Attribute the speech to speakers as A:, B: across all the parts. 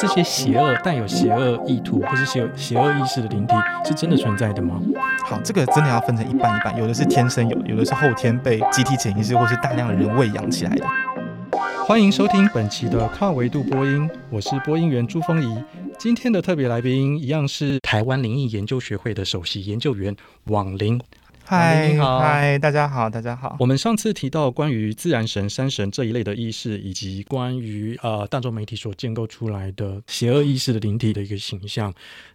A: 这些邪恶带有邪恶意图或是邪邪恶意识的灵体是真的存在的吗？
B: 好，这个真的要分成一半一半，有的是天生有，有的是后天被集体潜意识或是大量的人喂养起来的。
A: 欢迎收听本期的跨维度播音，我是播音员朱峰仪。今天的特别来宾一样是台湾灵异研究学会的首席研究员枉灵。
B: 嗨，你好，嗨，大家好，大家好。
A: 我们上次提到关于自然神、山神这一类的意识，以及关于呃大众媒体所建构出来的邪恶意识的灵体的一个形象。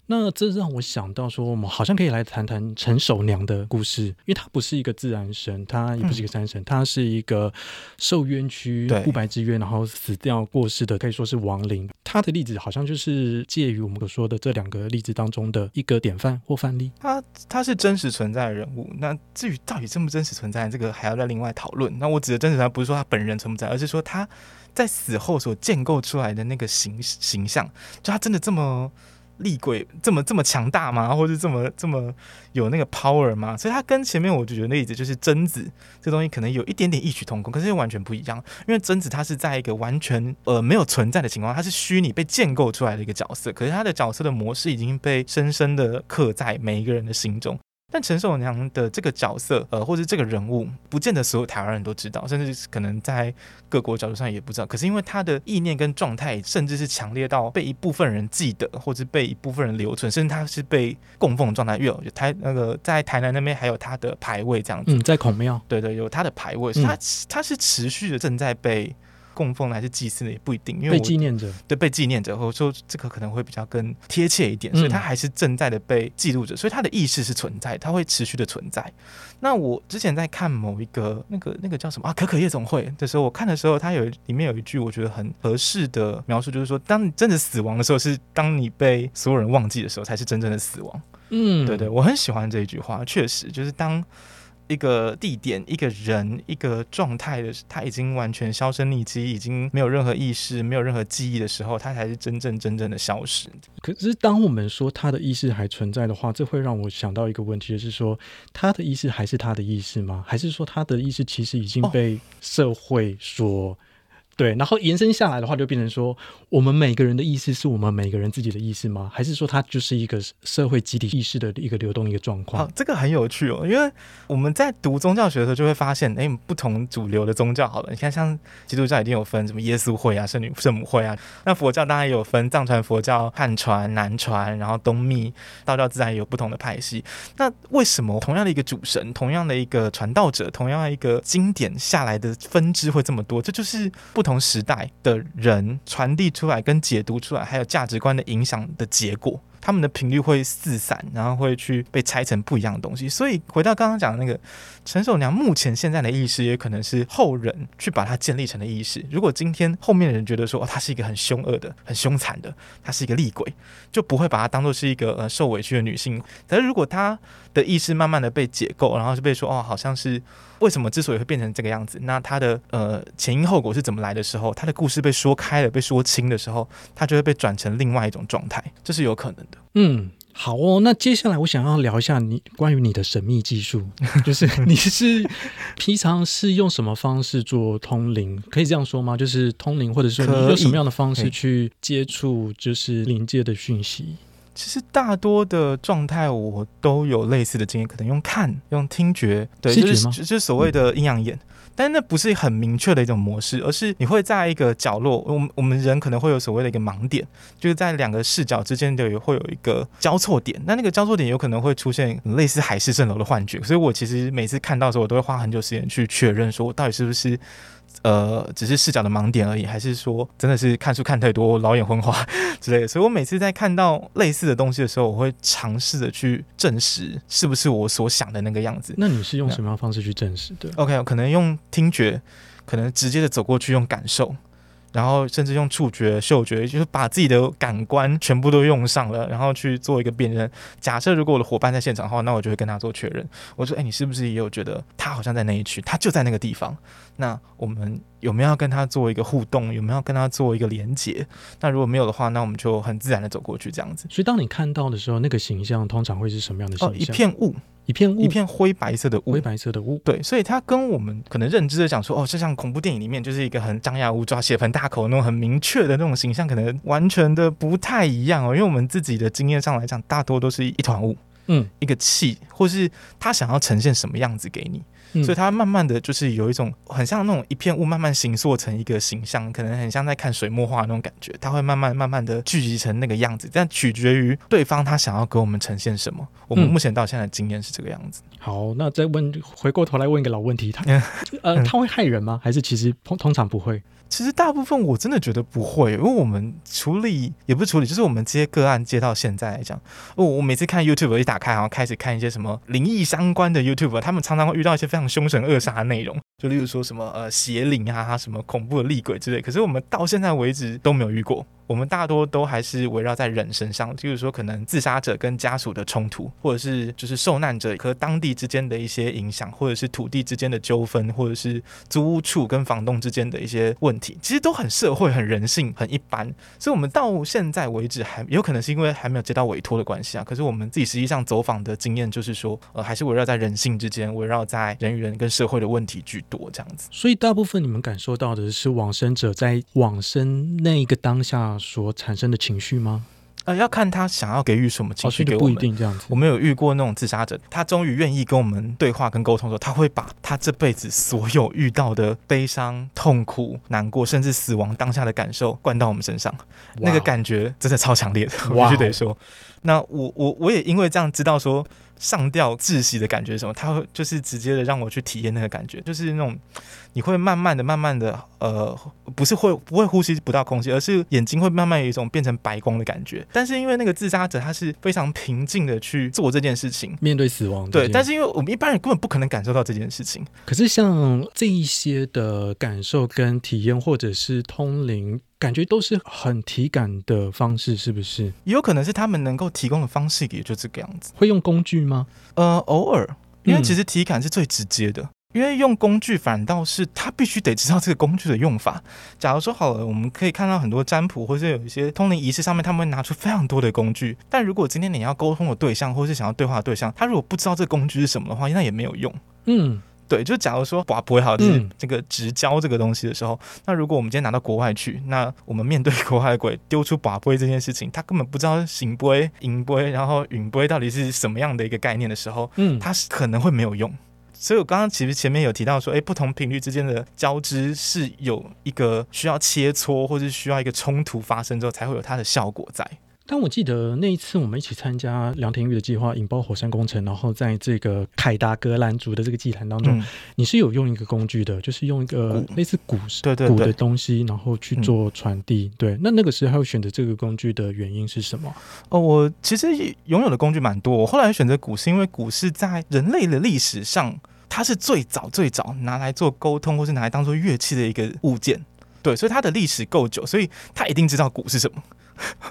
A: 那这让我想到说，我们好像可以来谈谈陈守娘的故事，因为她不是一个自然神，她也不是一个山神，她、嗯、是一个受冤屈、不白之冤，然后死掉过世的，可以说是亡灵。她的例子好像就是介于我们所说的这两个例子当中的一个典范或范例。
B: 她她是真实存在的人物。那至于到底真不真实存在，这个还要再另外讨论。那我指的真实存在，不是说她本人存不在，而是说她在死后所建构出来的那个形形象，就她真的这么。厉鬼这么这么强大吗？或者这么这么有那个 power 吗？所以他跟前面我就觉得例子就是贞子这东西可能有一点点异曲同工，可是又完全不一样。因为贞子它是在一个完全呃没有存在的情况，它是虚拟被建构出来的一个角色，可是它的角色的模式已经被深深的刻在每一个人的心中。但陈守娘的这个角色，呃，或者这个人物，不见得所有台湾人都知道，甚至可能在各国角度上也不知道。可是因为他的意念跟状态，甚至是强烈到被一部分人记得，或者被一部分人留存，甚至他是被供奉状态。有台那个在台南那边还有他的牌位这样子。
A: 嗯，在孔庙。对
B: 对，有他的牌位，他他是持续的正在被。供奉还是祭祀的也不一定，因为
A: 被纪念着，
B: 对，被纪念着，或者说这个可能会比较更贴切一点，所以它还是正在的被记录着，所以它的意识是存在，它会持续的存在。那我之前在看某一个那个那个叫什么啊，可可夜总会的时候，我看的时候，它有里面有一句我觉得很合适的描述，就是说，当你真的死亡的时候，是当你被所有人忘记的时候，才是真正的死亡。嗯，对对，我很喜欢这一句话，确实就是当。一个地点、一个人、一个状态的，他已经完全销声匿迹，已经没有任何意识、没有任何记忆的时候，他才是真正真正的消失。
A: 可是，当我们说他的意识还存在的话，这会让我想到一个问题，就是说，他的意识还是他的意识吗？还是说，他的意识其实已经被社会所……对，然后延伸下来的话，就变成说，我们每个人的意识是我们每个人自己的意识吗？还是说，它就是一个社会集体意识的一个流动一个状况？
B: 啊，这个很有趣哦，因为我们在读宗教学的时候，就会发现，哎，不同主流的宗教，好了，你看，像基督教一定有分什么耶稣会啊、圣女圣母会啊，那佛教当然有分藏传佛教、汉传、南传，然后东密，道教自然也有不同的派系。那为什么同样的一个主神，同样的一个传道者，同样一个经典下来的分支会这么多？这就是不。同时代的人传递出来跟解读出来，还有价值观的影响的结果。他们的频率会四散，然后会去被拆成不一样的东西。所以回到刚刚讲的那个陈守娘，目前现在的意识也可能是后人去把它建立成的意识。如果今天后面的人觉得说，哦，他是一个很凶恶的、很凶残的，他是一个厉鬼，就不会把他当做是一个呃受委屈的女性。但是如果他的意识慢慢的被解构，然后就被说，哦，好像是为什么之所以会变成这个样子，那他的呃前因后果是怎么来的时候，他的故事被说开了、被说清的时候，他就会被转成另外一种状态，这是有可能的。
A: 嗯，好哦。那接下来我想要聊一下你关于你的神秘技术，就是你是平常是用什么方式做通灵？可以这样说吗？就是通灵，或者说你用什么样的方式去接触，就是灵界的讯息？
B: 其实大多的状态我都有类似的经验，可能用看、用听觉，对，就是就是所谓的阴阳眼。嗯但那不是很明确的一种模式，而是你会在一个角落，我们我们人可能会有所谓的一个盲点，就是在两个视角之间的也会有一个交错点，那那个交错点有可能会出现类似海市蜃楼的幻觉，所以我其实每次看到的时候，我都会花很久时间去确认，说我到底是不是。呃，只是视角的盲点而已，还是说真的是看书看太多，老眼昏花之类的？所以我每次在看到类似的东西的时候，我会尝试着去证实是不是我所想的那个样子。
A: 那你是用什么样的方式去证实的
B: ？OK，可能用听觉，可能直接的走过去用感受。然后甚至用触觉、嗅觉，就是把自己的感官全部都用上了，然后去做一个辨认。假设如果我的伙伴在现场的话，那我就会跟他做确认。我说：“哎，你是不是也有觉得他好像在那一区？他就在那个地方？那我们有没有要跟他做一个互动？有没有要跟他做一个连接？那如果没有的话，那我们就很自然的走过去这样子。
A: 所以，当你看到的时候，那个形象通常会是什么样的形象？
B: 哦，一片雾。”一片雾，一片灰白色的雾，
A: 灰白色的雾。
B: 对，所以它跟我们可能认知的讲说，哦，就像恐怖电影里面就是一个很张牙舞爪、血盆大大口那种很明确的那种形象，可能完全的不太一样哦。因为我们自己的经验上来讲，大多都是一团雾，嗯，一个气，或是他想要呈现什么样子给你。所以它慢慢的就是有一种很像那种一片雾慢慢形塑成一个形象，可能很像在看水墨画那种感觉。它会慢慢慢慢的聚集成那个样子，但取决于对方他想要给我们呈现什么。我们目前到现在的经验是这个样子。嗯、好，
A: 那再问，回过头来问一个老问题，他呃，他会害人吗？还是其实通通常不会？
B: 其实大部分我真的觉得不会，因为我们处理也不是处理，就是我们接个案接到现在来讲，我我每次看 YouTube 一打开，然后开始看一些什么灵异相关的 YouTube，他们常常会遇到一些非常凶神恶煞的内容，就例如说什么呃邪灵啊，什么恐怖的厉鬼之类，可是我们到现在为止都没有遇过。我们大多都还是围绕在人身上，就是说可能自杀者跟家属的冲突，或者是就是受难者和当地之间的一些影响，或者是土地之间的纠纷，或者是租屋处跟房东之间的一些问题，其实都很社会、很人性、很一般。所以，我们到现在为止还有可能是因为还没有接到委托的关系啊。可是，我们自己实际上走访的经验就是说，呃，还是围绕在人性之间，围绕在人与人跟社会的问题居多这样子。
A: 所以，大部分你们感受到的是往生者在往生那一个当下所产生的情绪吗？
B: 呃，要看他想要给予什么情绪给我们。
A: 不一定这样子。
B: 我们有遇过那种自杀者，他终于愿意跟我们对话跟沟通的时候，他会把他这辈子所有遇到的悲伤、痛苦、难过，甚至死亡当下的感受灌到我们身上，那个感觉真的超强烈的，我必须得说。那我我我也因为这样知道说上吊窒息的感觉是什么，他会就是直接的让我去体验那个感觉，就是那种你会慢慢的、慢慢的，呃，不是会不会呼吸不到空气，而是眼睛会慢慢有一种变成白光的感觉。但是因为那个自杀者他是非常平静的去做这件事情，
A: 面对死亡。
B: 对，但是因为我们一般人根本不可能感受到这件事情。
A: 可是像这一些的感受跟体验，或者是通灵。感觉都是很体感的方式，是不是？
B: 也有可能是他们能够提供的方式，也就这个样子。
A: 会用工具吗？
B: 呃，偶尔，因为其实体感是最直接的。嗯、因为用工具反倒是他必须得知道这个工具的用法。假如说好了，我们可以看到很多占卜或者有一些通灵仪式上面，他们会拿出非常多的工具。但如果今天你要沟通的对象，或是想要对话的对象，他如果不知道这个工具是什么的话，那也没有用。嗯。对，就假如说把不会好，就是这个直交这个东西的时候，嗯、那如果我们今天拿到国外去，那我们面对国外的鬼丢出把不会这件事情，他根本不知道行波、银波，然后允杯到底是什么样的一个概念的时候，嗯，他是可能会没有用。所以我刚刚其实前面有提到说，哎，不同频率之间的交织是有一个需要切磋，或是需要一个冲突发生之后，才会有它的效果在。
A: 但我记得那一次我们一起参加梁廷玉的计划引爆火山工程，然后在这个凯达格兰族的这个祭坛当中，嗯、你是有用一个工具的，就是用一个类似鼓对对鼓的东西，然后去做传递。嗯、对，那那个时候选择这个工具的原因是什么？
B: 哦，我其实拥有的工具蛮多，我后来选择鼓是因为鼓是在人类的历史上，它是最早最早拿来做沟通，或是拿来当做乐器的一个物件。对，所以它的历史够久，所以他一定知道鼓是什么。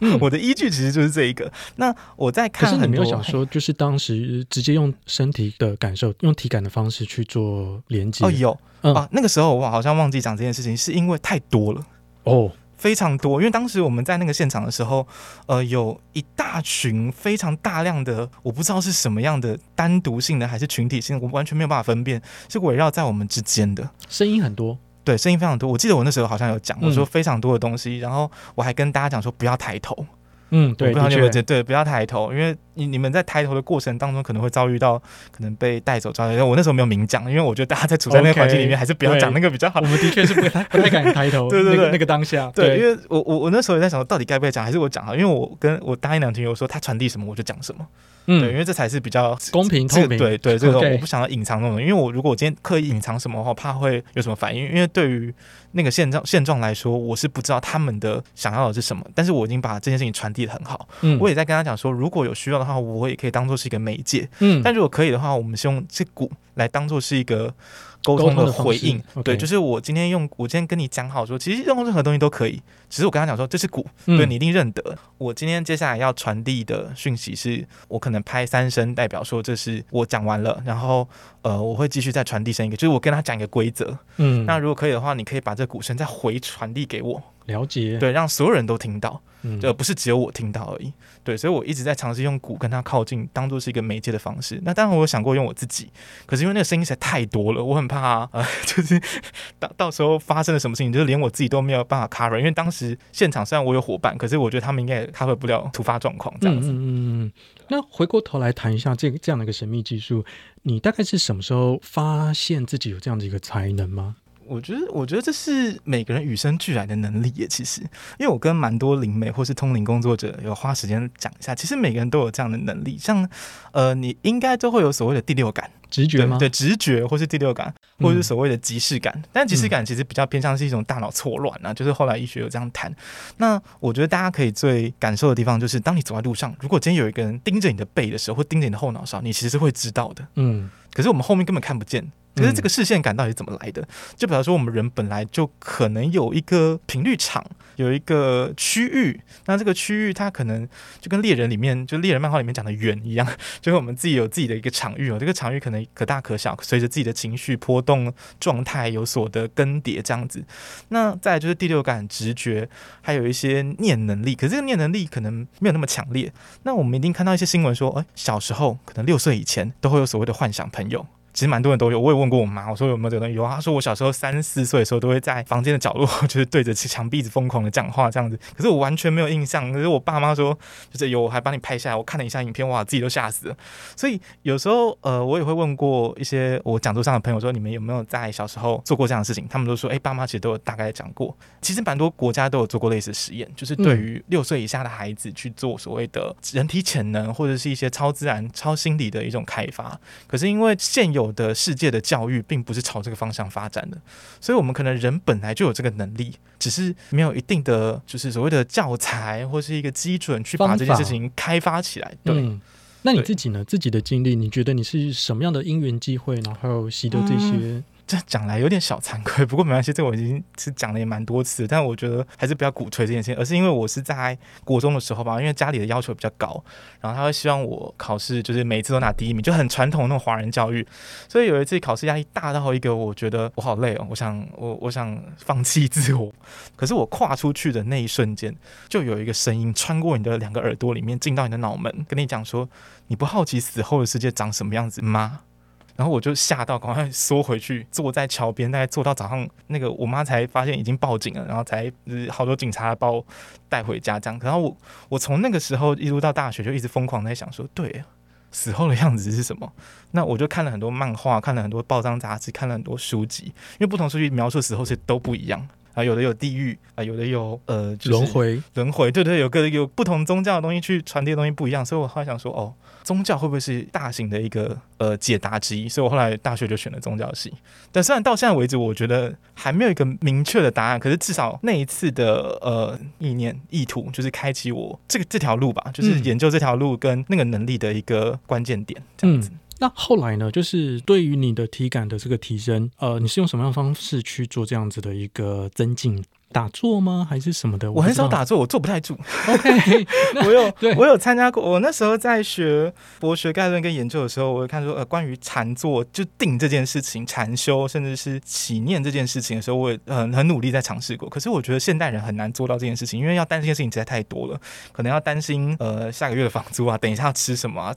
B: 嗯、我的依据其实就是这一个。那我在看，
A: 可是你没有想说，就是当时直接用身体的感受，用体感的方式去做连接。
B: 哦，有、嗯、啊，那个时候我好像忘记讲这件事情，是因为太多了哦，非常多。因为当时我们在那个现场的时候，呃，有一大群非常大量的，我不知道是什么样的单独性的还是群体性的，我完全没有办法分辨，是围绕在我们之间的，
A: 声音很多。
B: 对，声音非常多。我记得我那时候好像有讲，我说非常多的东西，嗯、然后我还跟大家讲说不要抬头。嗯，对，不要对，对，不要抬头，因为你你们在抬头的过程当中可能会遭遇到可能被带走，遭遇。我那时候没有明讲，因为我觉得大家在处在那个环境里面，还是不要讲那个比较好。
A: 我们的确是不太不太敢抬头。
B: 对对对，
A: 那个当下。
B: 对，因为我我我那时候也在想，到底该不该讲，还是我讲好？因为我跟我答应梁廷，我说他传递什么我就讲什么。嗯，对，因为这才是比较
A: 公平透明。
B: 对对，这个我不想要隐藏那种，因为我如果我今天刻意隐藏什么的话，怕会有什么反应。因为对于那个现状现状来说，我是不知道他们的想要的是什么，但是我已经把这件事情传递的很好。嗯，我也在跟他讲说，如果有需要的话，我也可以当做是一个媒介。嗯，但如果可以的话，我们是用这鼓来当做是一个。沟通的回应，对，就是我今天用，我今天跟你讲好说，其实用任何东西都可以，只是我跟他讲说这是鼓，对，你一定认得。我今天接下来要传递的讯息是，我可能拍三声，代表说这是我讲完了，然后呃，我会继续再传递声一个，就是我跟他讲一个规则，嗯，那如果可以的话，你可以把这鼓声再回传递给我，
A: 了解，
B: 对，让所有人都听到。
A: 嗯，
B: 就不是只有我听到而已，对，所以我一直在尝试用鼓跟他靠近，当做是一个媒介的方式。那当然，我有想过用我自己，可是因为那个声音实在太多了，我很怕啊，呃、就是 到到时候发生了什么事情，就是连我自己都没有办法 cover。因为当时现场虽然我有伙伴，可是我觉得他们应该也 cover 不了突发状况这样子。
A: 嗯嗯嗯。那回过头来谈一下这个这样的一个神秘技术，你大概是什么时候发现自己有这样的一个才能吗？
B: 我觉得，我觉得这是每个人与生俱来的能力耶。其实，因为我跟蛮多灵媒或是通灵工作者有花时间讲一下，其实每个人都有这样的能力。像，呃，你应该都会有所谓的第六感、
A: 直觉
B: 吗？对，直觉或是第六感，或者是所谓的即视感。嗯、但即视感其实比较偏向是一种大脑错乱啊。就是后来医学有这样谈。那我觉得大家可以最感受的地方，就是当你走在路上，如果今天有一个人盯着你的背的时候，或盯着你的后脑勺，你其实是会知道的。嗯。可是我们后面根本看不见。可是这个视线感到底怎么来的？就比方说，我们人本来就可能有一个频率场，有一个区域。那这个区域它可能就跟猎人里面，就猎人漫画里面讲的圆一样，就是我们自己有自己的一个场域哦。这个场域可能可大可小，随着自己的情绪波动状态有所的更迭这样子。那再来就是第六感、直觉，还有一些念能力。可是这个念能力可能没有那么强烈。那我们一定看到一些新闻说，哎，小时候可能六岁以前都会有所谓的幻想朋友。其实蛮多人都有，我也问过我妈，我说有没有这个东西？有，她说我小时候三四岁的时候都会在房间的角落，就是对着墙壁一直疯狂的讲话这样子。可是我完全没有印象。可是我爸妈说，就是有，我还帮你拍下来。我看了一下影片，哇，自己都吓死了。所以有时候，呃，我也会问过一些我讲座上的朋友说，你们有没有在小时候做过这样的事情？他们都说，哎，爸妈其实都有大概讲过。其实蛮多国家都有做过类似的实验，就是对于六岁以下的孩子去做所谓的人体潜能或者是一些超自然、超心理的一种开发。可是因为现有有的世界的教育并不是朝这个方向发展的，所以我们可能人本来就有这个能力，只是没有一定的就是所谓的教材或是一个基准去把这件事情开发起来。对、嗯，
A: 那你自己呢？自己的经历，你觉得你是什么样的因缘机会，然后习得这些？这讲来有点小惭愧，不过没关系，这我已经是讲了也蛮多次，但我觉得还是不要鼓吹这件事情，而是因为我是在国中的时候吧，因为家里的要求比较高，然后他会希望我考试就是每次都拿第一名，就很传统那种华人教育，所以有一次考试压力大到一个，我觉得我好累哦，我想我我想放弃自我，可是我跨出去的那一瞬间，就有一个声音穿过你的两个耳朵里面进到你的脑门，跟你讲说，你不好奇死后的世界长什么样子吗？然后我就吓到，赶快缩回去，坐在桥边，大概坐到早上，那个我妈才发现已经报警了，然后才好多警察把我带回家这样。然后我我从那个时候一路到大学，就一直疯狂在想说，对，死后的样子是什么？那我就看了很多漫画，看了很多报章杂志，看了很多书籍，因为不同书籍描述死后是都不一样啊，有的有地狱啊，有的有呃、就是、轮回，
B: 轮回，对对，有个有不同宗教的东西去传递的东西不一样，所以我后来想说，哦。宗教会不会是大型的一个呃解答之一？所以我后来大学就选了宗教系。但虽然到现在为止，我觉得还没有一个明确的答案，可是至少那一次的呃意念意图，就是开启我这个这条路吧，就是研究这条路跟那个能力的一个关键点。这样子。嗯，
A: 那后来呢？就是对于你的体感的这个提升，呃，你是用什么样的方式去做这样子的一个增进？打坐吗？还是什么的？
B: 我很少打坐，我坐不太住。
A: OK，
B: 我有 我有参加过。我那时候在学博学概论跟研究的时候，我会看说呃，关于禅坐就定这件事情、禅修，甚至是起念这件事情的时候，我也很很努力在尝试过。可是我觉得现代人很难做到这件事情，因为要担心的事情实在太多了，可能要担心呃下个月的房租啊，等一下要吃什么啊。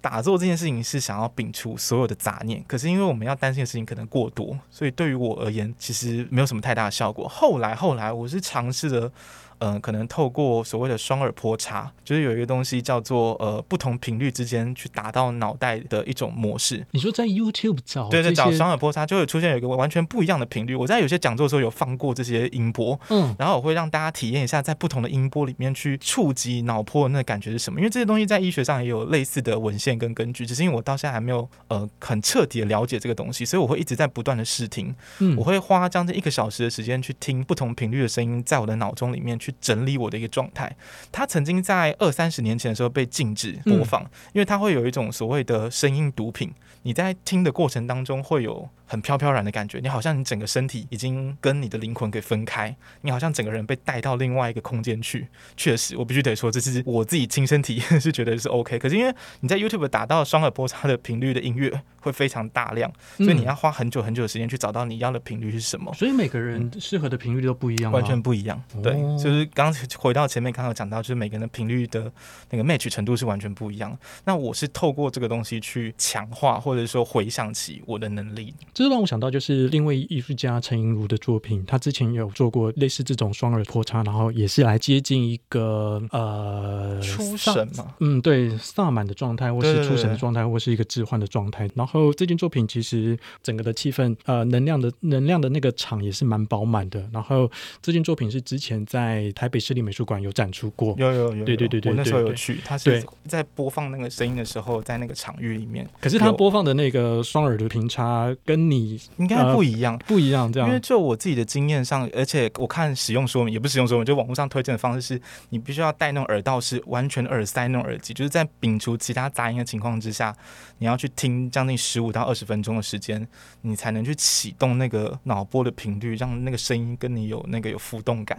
B: 打坐这件事情是想要摒除所有的杂念，可是因为我们要担心的事情可能过多，所以对于我而言，其实没有什么太大的效果。后来，后来我是尝试了。嗯、呃，可能透过所谓的双耳波差，就是有一个东西叫做呃不同频率之间去达到脑袋的一种模式。
A: 你说在 YouTube 找？
B: 对对，找双耳波差就会出现有一个完全不一样的频率。我在有些讲座的时候有放过这些音波，嗯，然后我会让大家体验一下在不同的音波里面去触及脑波的那个感觉是什么。因为这些东西在医学上也有类似的文献跟根据，只是因为我到现在还没有呃很彻底的了解这个东西，所以我会一直在不断的试听。嗯，我会花将近一个小时的时间去听不同频率的声音，在我的脑中里面去。去整理我的一个状态。它曾经在二三十年前的时候被禁止播放，嗯、因为它会有一种所谓的声音毒品。你在听的过程当中会有很飘飘然的感觉，你好像你整个身体已经跟你的灵魂给分开，你好像整个人被带到另外一个空间去。确实，我必须得说，这是我自己亲身体验 是觉得是 OK。可是因为你在 YouTube 打到双耳波叉的频率的音乐会非常大量，所以你要花很久很久的时间去找到你要的频率是什么。
A: 所以每个人适合的频率都不一样，
B: 完全不一样。对，就是刚回到前面刚刚讲到，就是每个人的频率的那个 match 程度是完全不一样。那我是透过这个东西去强化。或者说回想起我的能力，
A: 这让我想到就是另外艺术家陈莹如的作品，他之前有做过类似这种双耳波叉，然后也是来接近一个呃
B: 出神嘛，
A: 嗯，对，萨满的状态，或是出神的状态，或是一个置换的状态。然后这件作品其实整个的气氛，呃，能量的能量的那个场也是蛮饱满的。然后这件作品是之前在台北市立美术馆有展出过，
B: 有有有，有，
A: 对对对对，
B: 我那时候有去，他是在播放那个声音的时候，在那个场域里面，
A: 可是他播放。的那个双耳的平差跟你
B: 应该不一样，
A: 呃，不一样。这样，
B: 因为就我自己的经验上，而且我看使用说明也不使用说明，就网络上推荐的方式是，你必须要戴那种耳道是完全耳塞那种耳机，就是在摒除其他杂音的情况之下，你要去听将近十五到二十分钟的时间，你才能去启动那个脑波的频率，让那个声音跟你有那个有浮动感。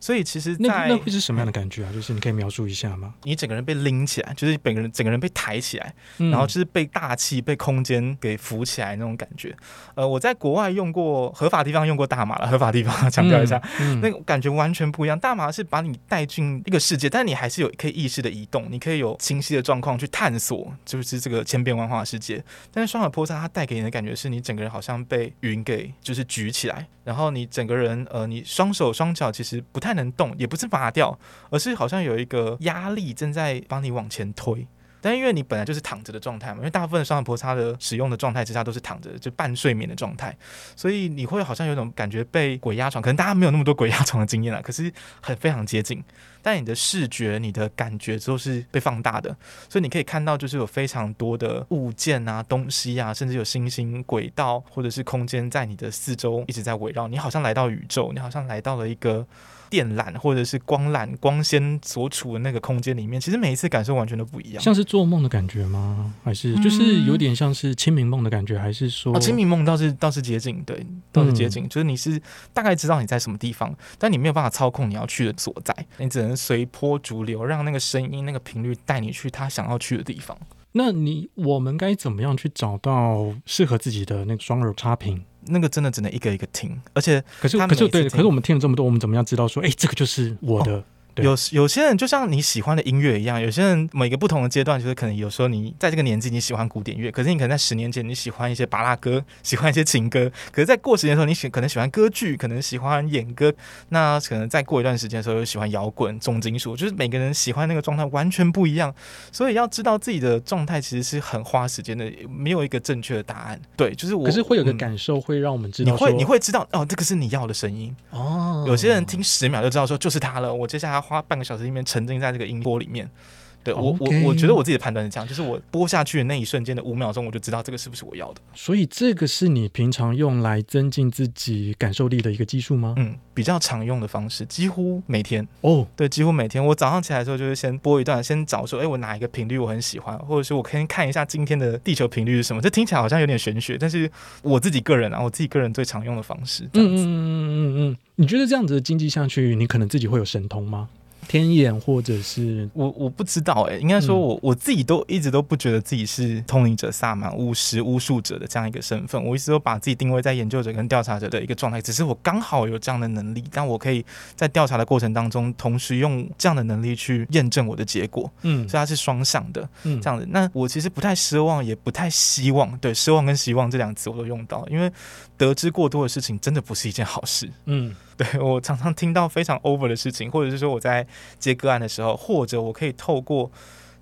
B: 所以其实在，
A: 在那会是什么样的感觉啊？就是你可以描述一下吗？
B: 你整个人被拎起来，就是整个人整个人被抬起来，然后就是被大气被空间给浮起来那种感觉，呃，我在国外用过合法地方用过大麻了，合法地方强调一下，嗯嗯、那个感觉完全不一样。大麻是把你带进一个世界，但你还是有可以意识的移动，你可以有清晰的状况去探索，就是这个千变漫画世界。但是双耳菩萨它带给你的感觉是你整个人好像被云给就是举起来，然后你整个人呃，你双手双脚其实不太能动，也不是拔掉，而是好像有一个压力正在帮你往前推。但因为你本来就是躺着的状态嘛，因为大部分的双耳波叉的使用的状态之下都是躺着，就半睡眠的状态，所以你会好像有种感觉被鬼压床，可能大家没有那么多鬼压床的经验啦，可是很非常接近。但你的视觉、你的感觉都是被放大的，所以你可以看到就是有非常多的物件啊、东西啊，甚至有星星、轨道或者是空间在你的四周一直在围绕，你好像来到宇宙，你好像来到了一个。电缆或者是光缆光纤所处的那个空间里面，其实每一次感受完全都不一样，
A: 像是做梦的感觉吗？还是就是有点像是清明梦的感觉？还是说，
B: 嗯哦、清明梦倒是倒是接近，对，倒是接近，嗯、就是你是大概知道你在什么地方，但你没有办法操控你要去的所在，你只能随波逐流，让那个声音、那个频率带你去他想要去的地方。
A: 那你我们该怎么样去找到适合自己的那个双耳差频？
B: 那个真的只能一个一个听，而且
A: 可是可是对，可是我们听了这么多，我们怎么样知道说，哎，这个就是我的？哦
B: 有有些人就像你喜欢的音乐一样，有些人每个不同的阶段，就是可能有时候你在这个年纪你喜欢古典乐，可是你可能在十年前你 喜欢一些巴拉歌，喜欢一些情歌，可是在过十年的时候你喜可能喜欢歌剧，可能喜欢演歌，那可能再过一段时间的时候又喜欢摇滚、重金属，就是每个人喜欢那个状态完全不一样，所以要知道自己的状态其实是很花时间的，没有一个正确的答案。对，就是我，
A: 可是会有个感受会让我们知道，
B: 你会你会知道哦，这个是你要的声音哦。有些人听十秒就知道说就是它了，我接下来花半个小时里面。沉浸在这个音波里面，对.我我我觉得我自己的判断是这样，就是我播下去的那一瞬间的五秒钟，我就知道这个是不是我要的。
A: 所以这个是你平常用来增进自己感受力的一个技术吗？
B: 嗯，比较常用的方式，几乎每天
A: 哦，oh.
B: 对，几乎每天。我早上起来的时候，就是先播一段，先找说，哎，我哪一个频率我很喜欢，或者是我可以看一下今天的地球频率是什么。这听起来好像有点玄学，但是我自己个人啊，我自己个人最常用的方式，这样子。嗯嗯嗯
A: 嗯嗯，你觉得这样子的经济下去，你可能自己会有神通吗？天眼，或者是
B: 我我不知道哎、欸，应该说我我自己都一直都不觉得自己是通灵者、萨满、巫师、巫术者的这样一个身份，我一直都把自己定位在研究者跟调查者的一个状态。只是我刚好有这样的能力，但我可以在调查的过程当中，同时用这样的能力去验证我的结果。嗯，所以它是双向的，嗯，这样子。那我其实不太奢望，也不太希望，对，奢望跟希望这两个词我都用到，因为得知过多的事情真的不是一件好事。嗯。对，我常常听到非常 over 的事情，或者是说我在接个案的时候，或者我可以透过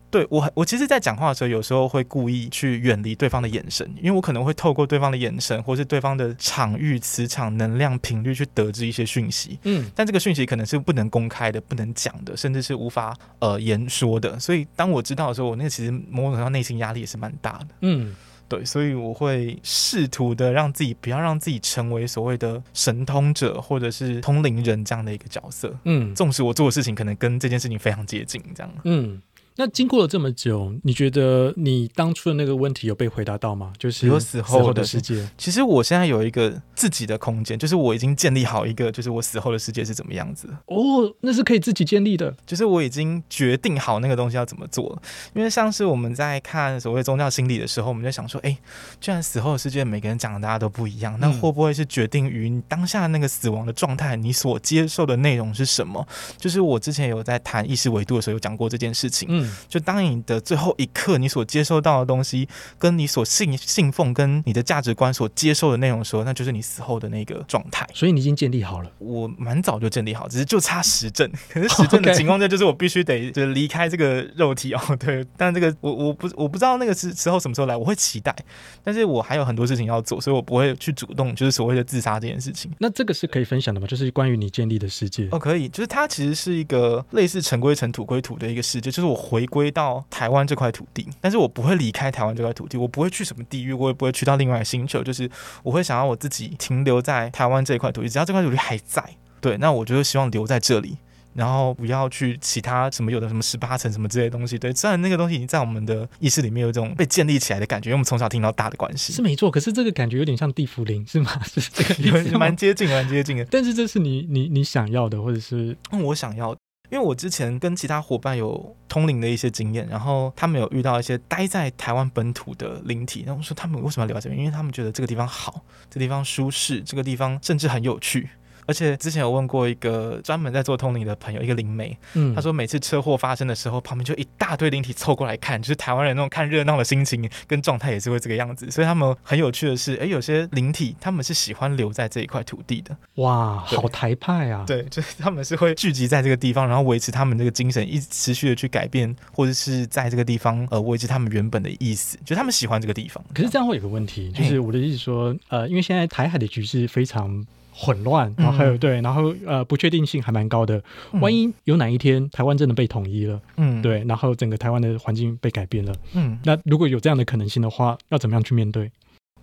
B: 对我，我其实，在讲话的时候，有时候会故意去远离对方的眼神，因为我可能会透过对方的眼神，或是对方的场域、磁场、能量、频率去得知一些讯息。嗯，但这个讯息可能是不能公开的、不能讲的，甚至是无法呃言说的。所以当我知道的时候，我那个其实某种程度上内心压力也是蛮大的。嗯。对，所以我会试图的让自己不要让自己成为所谓的神通者或者是通灵人这样的一个角色。嗯，纵使我做的事情可能跟这件事情非常接近，这样。
A: 嗯。那经过了这么久，你觉得你当初的那个问题有被回答到吗？就是
B: 有死后
A: 的世界。
B: 其实我现在有一个自己的空间，就是我已经建立好一个，就是我死后的世界是怎么样子。
A: 哦，那是可以自己建立的，
B: 就是我已经决定好那个东西要怎么做。因为像是我们在看所谓宗教心理的时候，我们就想说，哎，既然死后的世界每个人讲的大家都不一样，那会不会是决定于你当下那个死亡的状态，你所接受的内容是什么？就是我之前有在谈意识维度的时候有讲过这件事情。嗯。就当你的最后一刻，你所接收到的东西，跟你所信信奉、跟你的价值观所接受的内容时候，那就是你死后的那个状态。
A: 所以你已经建立好了。
B: 我蛮早就建立好，只是就差 实证。可是实证的情况下，就是我必须得就离开这个肉体哦。对，但这个我我不我不知道那个时时候什么时候来，我会期待。但是我还有很多事情要做，所以我不会去主动就是所谓的自杀这件事情。
A: 那这个是可以分享的吗？就是关于你建立的世界
B: 哦，可以。就是它其实是一个类似尘归尘、土归土的一个世界，就是我回归。到台湾这块土地，但是我不会离开台湾这块土地，我不会去什么地狱，我也不会去到另外一个星球，就是我会想要我自己停留在台湾这块土地，只要这块土地还在，对，那我就希望留在这里，然后不要去其他什么有的什么十八层什么之类的东西，对，虽然那个东西已经在我们的意识里面有一种被建立起来的感觉，因为我们从小听到大的关系
A: 是没错，可是这个感觉有点像地缚灵，是吗？是这个
B: 蛮接近，蛮接近的，
A: 但是这是你你你想要的，或者是
B: 我想要的。因为我之前跟其他伙伴有通灵的一些经验，然后他们有遇到一些待在台湾本土的灵体，然后我说他们为什么要留在这边？因为他们觉得这个地方好，这地方舒适，这个地方甚至很有趣。而且之前有问过一个专门在做通灵的朋友，一个灵媒，嗯，他说每次车祸发生的时候，旁边就一大堆灵体凑过来看，就是台湾人那种看热闹的心情跟状态也是会这个样子。所以他们很有趣的是，哎，有些灵体他们是喜欢留在这一块土地的。
A: 哇，好台派啊！
B: 对，就是他们是会聚集在这个地方，然后维持他们这个精神，一直持续的去改变，或者是在这个地方呃维持他们原本的意思，就他们喜欢这个地方。
A: 可是这样会有个问题，就是我的意思说，呃，因为现在台海的局势非常。混乱，然后还有、嗯、对，然后呃不确定性还蛮高的。万一有哪一天台湾真的被统一了，嗯，对，然后整个台湾的环境被改变了，嗯，那如果有这样的可能性的话，要怎么样去面对？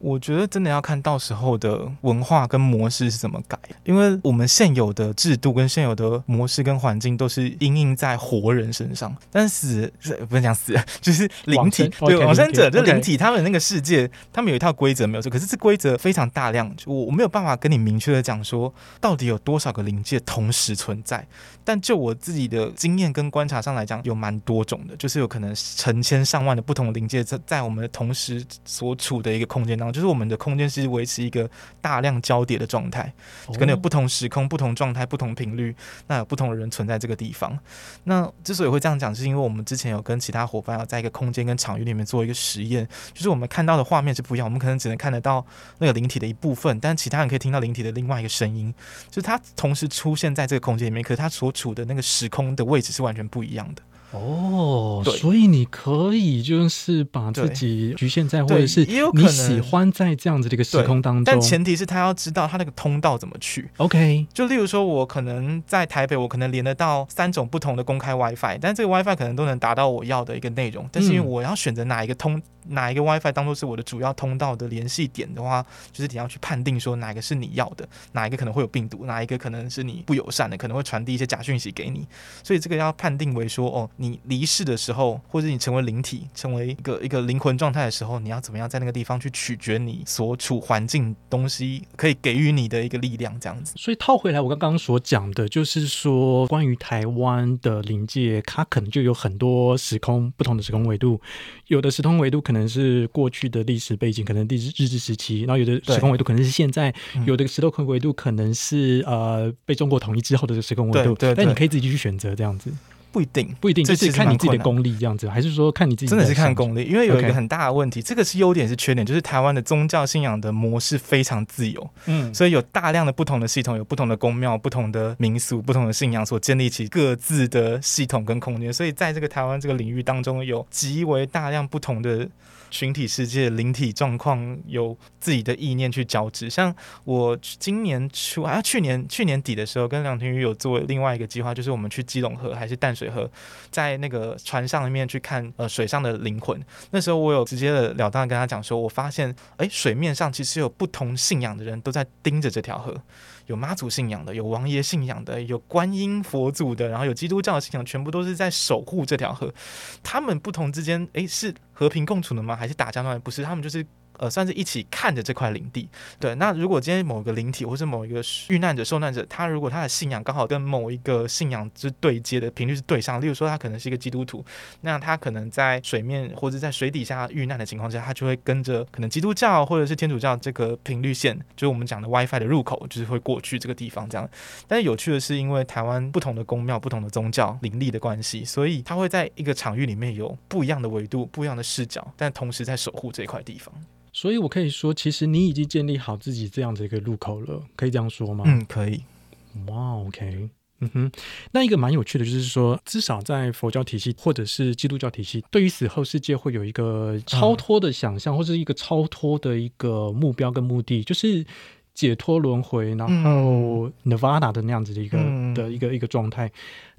B: 我觉得真的要看到时候的文化跟模式是怎么改，因为我们现有的制度跟现有的模式跟环境都是因应在活人身上，但死不是讲死，就是灵体，对，往生者，就灵体，他们那个世界，他们有一套规则没有错，可是这规则非常大量，我我没有办法跟你明确的讲说到底有多少个灵界同时存在，但就我自己的经验跟观察上来讲，有蛮多种的，就是有可能成千上万的不同灵界在在我们的同时所处的一个空间当中。就是我们的空间是维持一个大量交叠的状态，可能有不同时空、不同状态、不同频率，那有不同的人存在这个地方。那之所以会这样讲，是因为我们之前有跟其他伙伴要在一个空间跟场域里面做一个实验，就是我们看到的画面是不一样，我们可能只能看得到那个灵体的一部分，但其他人可以听到灵体的另外一个声音，就是它同时出现在这个空间里面，可是它所处的那个时空的位置是完全不一样的。
A: 哦，所以你可以就是把自己局限在，或者是你喜欢在这样子的一个时空当中，
B: 但前提是他要知道他那个通道怎么去。
A: OK，
B: 就例如说，我可能在台北，我可能连得到三种不同的公开 WiFi，但这个 WiFi 可能都能达到我要的一个内容，但是因为我要选择哪一个通。哪一个 WiFi 当做是我的主要通道的联系点的话，就是你要去判定说哪一个是你要的，哪一个可能会有病毒，哪一个可能是你不友善的，可能会传递一些假讯息给你。所以这个要判定为说，哦，你离世的时候，或者你成为灵体，成为一个一个灵魂状态的时候，你要怎么样在那个地方去取决你所处环境东西可以给予你的一个力量，这样子。
A: 所以套回来，我刚刚所讲的就是说，关于台湾的灵界，它可能就有很多时空不同的时空维度，有的时空维度可。可能是过去的历史背景，可能日日治时期，然后有的时空维度可能是现在，有的时空维度可能是呃被中国统一之后的时空维度，但你可以自己去选择这样子。
B: 不一定，
A: 不一定，这是看你自己的功力这样子，还是说看你自己？
B: 真的是看功力，因为有一个很大的问题.这个是优点是缺点，就是台湾的宗教信仰的模式非常自由，嗯，所以有大量的不同的系统，有不同的宫庙、不同的民俗、不同的信仰所建立起各自的系统跟空间，所以在这个台湾这个领域当中，有极为大量不同的。群体世界灵体状况有自己的意念去交织，像我今年初啊，去年去年底的时候，跟梁廷宇有做另外一个计划，就是我们去基隆河还是淡水河，在那个船上面去看呃水上的灵魂。那时候我有直截了当跟他讲说，我发现哎，水面上其实有不同信仰的人都在盯着这条河，有妈祖信仰的，有王爷信仰的，有观音佛祖的，然后有基督教的信仰，全部都是在守护这条河。他们不同之间，诶，是和平共处的吗？还是打架呢？不是，他们就是。呃，算是一起看着这块领地。对，那如果今天某个灵体或是某一个遇难者、受难者，他如果他的信仰刚好跟某一个信仰是对接的频率是对上，例如说他可能是一个基督徒，那他可能在水面或者在水底下遇难的情况下，他就会跟着可能基督教或者是天主教这个频率线，就是我们讲的 WiFi 的入口，就是会过去这个地方这样。但是有趣的是，因为台湾不同的宫庙、不同的宗教灵力的关系，所以他会在一个场域里面有不一样的维度、不一样的视角，但同时在守护这块地方。
A: 所以，我可以说，其实你已经建立好自己这样子一个入口了，可以这样说吗？
B: 嗯，可以。
A: 哇，OK，嗯哼。那一个蛮有趣的，就是说，至少在佛教体系或者是基督教体系，对于死后世界会有一个超脱的想象，嗯、或者一个超脱的一个目标跟目的，就是解脱轮回，然后 Nirvana 的那样子的一个、嗯、的一个一个状态。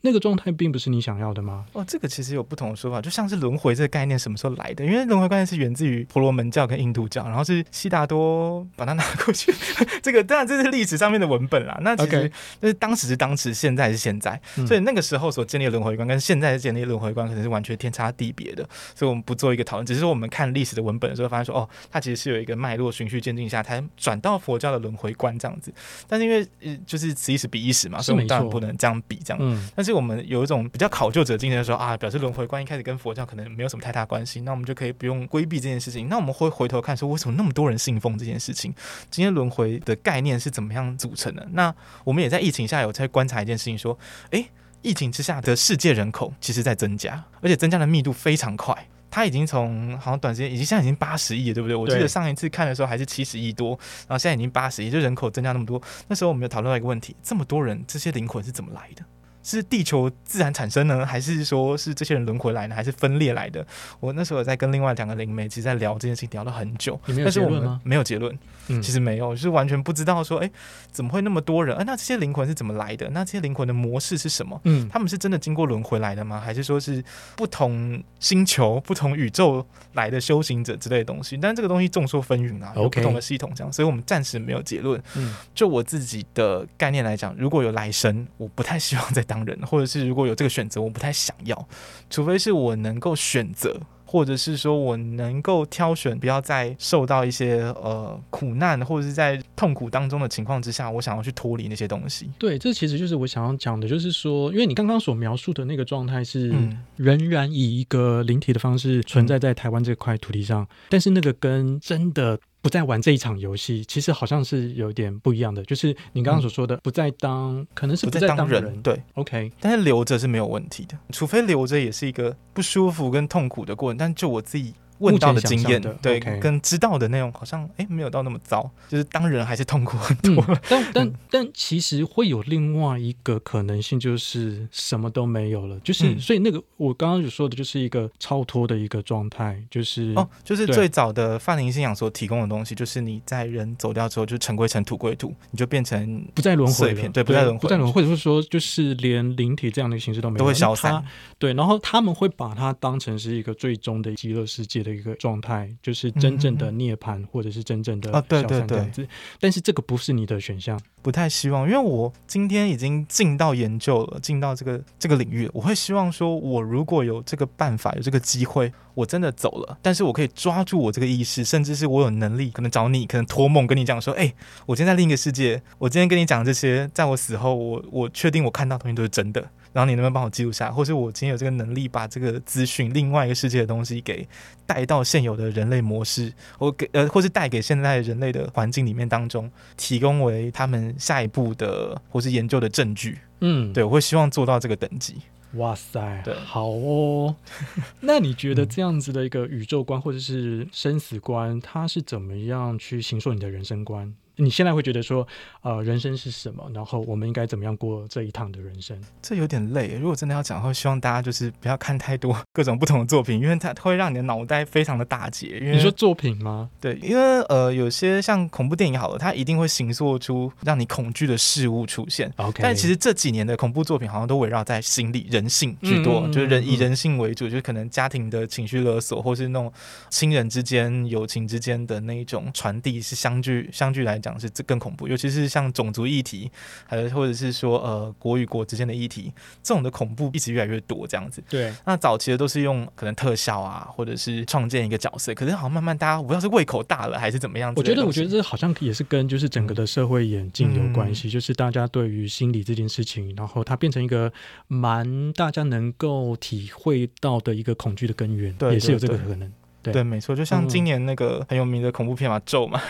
A: 那个状态并不是你想要的吗？
B: 哦，这个其实有不同的说法，就像是轮回这个概念什么时候来的？因为轮回概念是源自于婆罗门教跟印度教，然后是悉达多把它拿过去。这个当然这是历史上面的文本啦。那其实就是当时是当时，现在是现在，所以那个时候所建立的轮回观跟现在建立的轮回观可能是完全天差地别的。所以我们不做一个讨论，只是说我们看历史的文本的时候，发现说哦，它其实是有一个脉络循序渐进下才转到佛教的轮回观这样子。但是因为就是此一时彼一时嘛，所以我们当然不能这样比这样。嗯，但是我们有一种。比较考究者精神说啊，表示轮回观一开始跟佛教可能没有什么太大关系，那我们就可以不用规避这件事情。那我们会回头看说，为什么那么多人信奉这件事情？今天轮回的概念是怎么样组成的？那我们也在疫情下有在观察一件事情，说，诶，疫情之下的世界人口其实在增加，而且增加的密度非常快。它已经从好像短时间，已经现在已经八十亿了，对不对？我记得上一次看的时候还是七十亿多，然后现在已经八十亿，就人口增加那么多。那时候我们有讨论到一个问题：这么多人，这些灵魂是怎么来的？是地球自然产生呢，还是说是这些人轮回来呢，还是分裂来的？我那时候在跟另外两个灵媒，其实在聊这件事情，聊了很久。但是我们没有结论，嗯，其实没有，就是完全不知道说，哎，怎么会那么多人？哎，那这些灵魂是怎么来的？那这些灵魂的模式是什么？嗯，他们是真的经过轮回来的吗？还是说是不同星球、不同宇宙来的修行者之类的东西？但这个东西众说纷纭啊，有不同的系统这样，所以我们暂时没有结论。嗯，就我自己的概念来讲，如果有来生，我不太希望再当人，或者是如果有这个选择，我不太想要，除非是我能够选择，或者是说我能够挑选，不要再受到一些呃苦难，或者是在痛苦当中的情况之下，我想要去脱离那些东西。
A: 对，这其实就是我想要讲的，就是说，因为你刚刚所描述的那个状态是仍然以一个灵体的方式存在在台湾这块土地上，嗯，但是那个跟真的。不再玩这一场游戏，其实好像是有点不一样的。就是你刚刚所说的，不再当，嗯、可能是不再当人，当人对，OK。但是留着是没有问题的，除非留着也是一个不舒服跟痛苦的过程。但就我自己。问到的经验，对.跟知道的内容好像哎、欸，没有到那么糟，就是当人还是痛苦很多。嗯、但但但其实会有另外一个可能性，就是什么都没有了，就是、嗯、所以那个我刚刚有说的，就是一个超脱的一个状态，就是
B: 哦，就是最早的泛灵信仰所提供的东西，就是你在人走掉之后，就尘归尘，土归土，你就变成
A: 不再轮回了，
B: 对，不再轮回，
A: 不再轮回，或者是说，就是连灵体这样的形式都没有，
B: 都会消散。
A: 对，然后他们会把它当成是一个最终的极乐世界的一个状态，就是真正的涅槃，嗯、或者是真正的对对对。但是这个不是你的选项，
B: 不太希望，因为我今天已经进到研究了，进到这个这个领域了，我会希望说，我如果有这个办法，有这个机会，我真的走了，但是我可以抓住我这个意识，甚至是我有能力，可能找你，可能托梦跟你讲说，哎、欸，我今天在另一个世界，我今天跟你讲这些，在我死后，我我确定我看到的东西都是真的。然后你能不能帮我记录下来，或是我今天有这个能力把这个资讯，另外一个世界的东西给带到现有的人类模式，或给呃，或是带给现在人类的环境里面当中，提供为他们下一步的或是研究的证据。嗯，对，我会希望做到这个等级。
A: 哇塞，好哦。那你觉得这样子的一个宇宙观或者是生死观，它是怎么样去形塑你的人生观？你现在会觉得说，呃，人生是什么？然后我们应该怎么样过这一趟的人生？
B: 这有点累。如果真的要讲的话，希望大家就是不要看太多各种不同的作品，因为它会让你的脑袋非常的打结。因为
A: 你说作品吗？
B: 对，因为呃，有些像恐怖电影好了，它一定会形塑出让你恐惧的事物出现。
A: OK，
B: 但其实这几年的恐怖作品好像都围绕在心理、人性居多，嗯、就是人以人性为主，就是可能家庭的情绪勒索，或是那种亲人之间、友情之间的那一种传递，是相聚相聚来讲是这更恐怖。尤其是像种族议题，还有或者是说呃国与国之间的议题，这种的恐怖一直越来越多这样子。
A: 对，
B: 那早期的都是用可能特效啊，或者是创建一个角色，可是好像慢慢大家不知道是胃口大了还是怎么样。
A: 我觉得，我觉得这好像也是跟就是整个的社会演进有关系，嗯、就是大家对于心理这件事情，然后它变成一个蛮大家能够体会到的一个恐惧的根源，对对对，也是有这个可能。对，
B: 对，没错，就像今年那个很有名的恐怖片嘛，嗯《咒》嘛，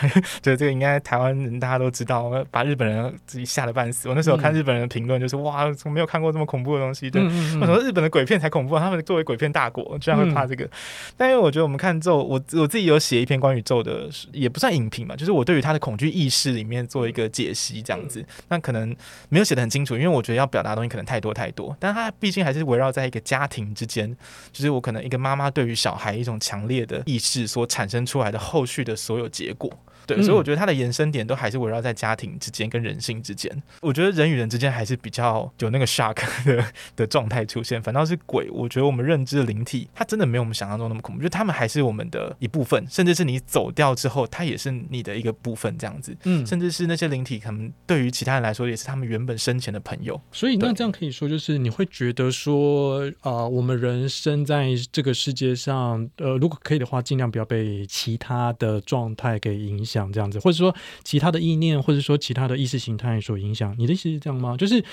B: 对，这个应该台湾人大家都知道，把日本人自己吓得半死。我那时候看日本人的评论，就是、嗯、哇，怎么没有看过这么恐怖的东西？对，为什么日本的鬼片才恐怖？他们作为鬼片大国，居然会怕这个。嗯、但因为我觉得我们看《咒》，我我自己有写一篇关于《咒》的，也不算影评嘛，就是我对于他的恐惧意识里面做一个解析，这样子。那可能没有写得很清楚，因为我觉得要表达的东西可能太多太多。但他毕竟还是围绕在一个家庭之间，就是我可能一个妈妈对于小孩一种强烈的意识所。产生出来的后续的所有结果。对，所以我觉得它的延伸点都还是围绕在家庭之间跟人性之间。我觉得人与人之间还是比较有那个 shock 的的状态出现，反倒是鬼。我觉得我们认知的灵体，它真的没有我们想象中那么恐怖，就他们还是我们的一部分，甚至是你走掉之后，它也是你的一个部分，这样子。嗯，甚至是那些灵体，可能对于其他人来说，也是他们原本生前的朋友。
A: 所以那这样可以说，就是你会觉得说，啊、呃，我们人生在这个世界上，呃，如果可以的话，尽量不要被其他的状态给影响，这样子，或者说。其他的意念，或者说其他的意识形态所影响，你的意思是这样吗？就是，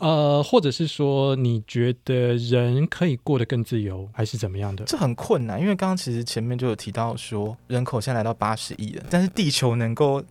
A: 呃，或者是说，你觉得人可以过得更自由，还是怎么样的？
B: 这很困难，因为刚刚其实前面就有提到说，人口现在来到八十亿了，但是地球能够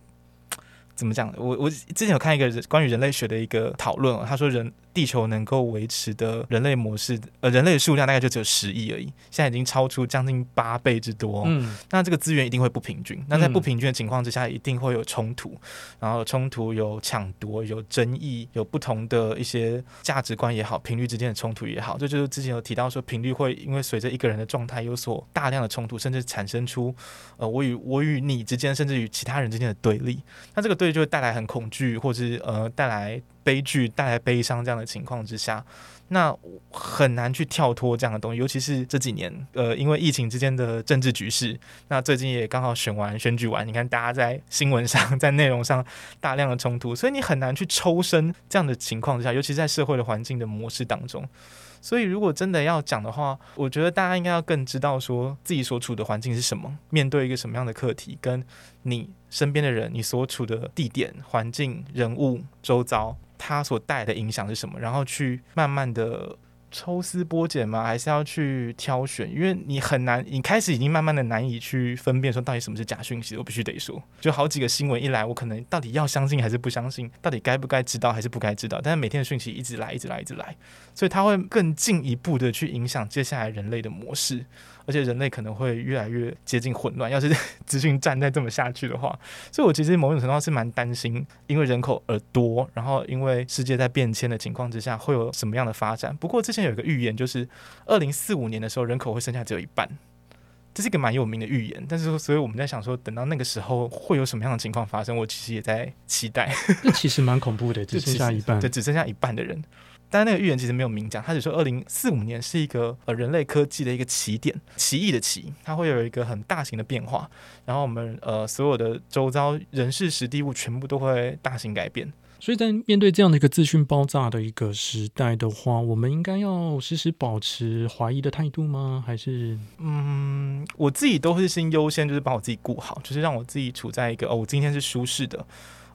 B: 怎么讲？我我之前有看一个关于人类学的一个讨论，他说人。地球能够维持的人类模式，呃，人类的数量大概就只有十亿而已，现在已经超出将近八倍之多。嗯，那这个资源一定会不平均。那在不平均的情况之下，一定会有冲突，然后冲突有抢夺，有争议，有不同的一些价值观也好，频率之间的冲突也好。这就，就是之前有提到说，频率会因为随着一个人的状态有所大量的冲突，甚至产生出呃，我与我与你之间，甚至与其他人之间的对立。那这个对立就会带来很恐惧，或者是呃带来。悲剧带来悲伤这样的情况之下，那很难去跳脱这样的东西。尤其是这几年，呃，因为疫情之间的政治局势，那最近也刚好选完选举完，你看大家在新闻上、在内容上大量的冲突，所以你很难去抽身这样的情况之下，尤其在社会的环境的模式当中。所以，如果真的要讲的话，我觉得大家应该要更知道说自己所处的环境是什么，面对一个什么样的课题，跟你身边的人、你所处的地点、环境、人物、周遭。它所带来的影响是什么？然后去慢慢的的抽丝剥茧吗？还是要去挑选？因为你很难，你开始已经慢慢的难以去分辨说到底什么是假讯息。我必须得说，就好几个新闻一来，我可能到底要相信还是不相信？到底该不该知道还是不该知道？但是每天的讯息一直来，一直来，一直来，所以它会更进一步的去影响接下来人类的模式。而且人类可能会越来越接近混乱，要是 资讯战再这么下去的话，所以我其实某种程度上是蛮担心，因为人口而多，然后因为世界在变迁的情况之下，会有什么样的发展。不过之前有一个预言，就是二零四五年的时候，人口会剩下只有一半，这是一个蛮有名的预言。但是说，所以我们在想说，等到那个时候会有什么样的情况发生，我其实也在期待。
A: 这其实蛮恐怖的，只剩下一半，
B: 对，只剩下一半的人。但那个预言其实没有明讲，他只说二零四五年是一个呃人类科技的一个起点，奇异的奇，它会有一个很大型的变化，然后我们呃所有的周遭人事实地物全部都会大型改变。
A: 所以在面对这样的一个资讯爆炸的一个时代的话，我们应该要时时保持怀疑的态度吗？还是
B: 嗯，我自己都是先优先就是把我自己顾好，就是让我自己处在一个哦，我今天是舒适的。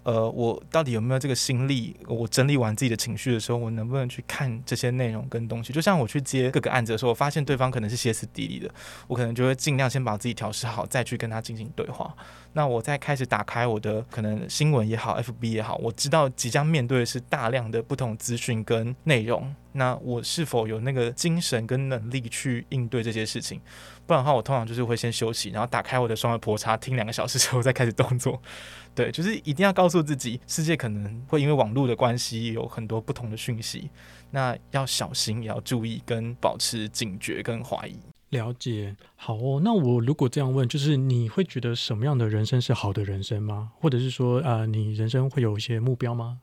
B: 呃，我到底有没有这个心力？我整理完自己的情绪的时候，我能不能去看这些内容跟东西？就像我去接各个案子的时候，我发现对方可能是歇斯底里的，我可能就会尽量先把自己调试好，再去跟他进行对话。那我再开始打开我的可能新闻也好，FB 也好，我知道即将面对的是大量的不同资讯跟内容。那我是否有那个精神跟能力去应对这些事情？不然的话，我通常就是会先休息，然后打开我的双耳婆叉，听两个小时之后再开始动作。对，就是一定要告诉自己，世界可能会因为网络的关系有很多不同的讯息，那要小心，也要注意，跟保持警觉跟怀疑。
A: 了解，好哦。那我如果这样问，就是你会觉得什么样的人生是好的人生吗？或者是说，呃，你人生会有一些目标吗？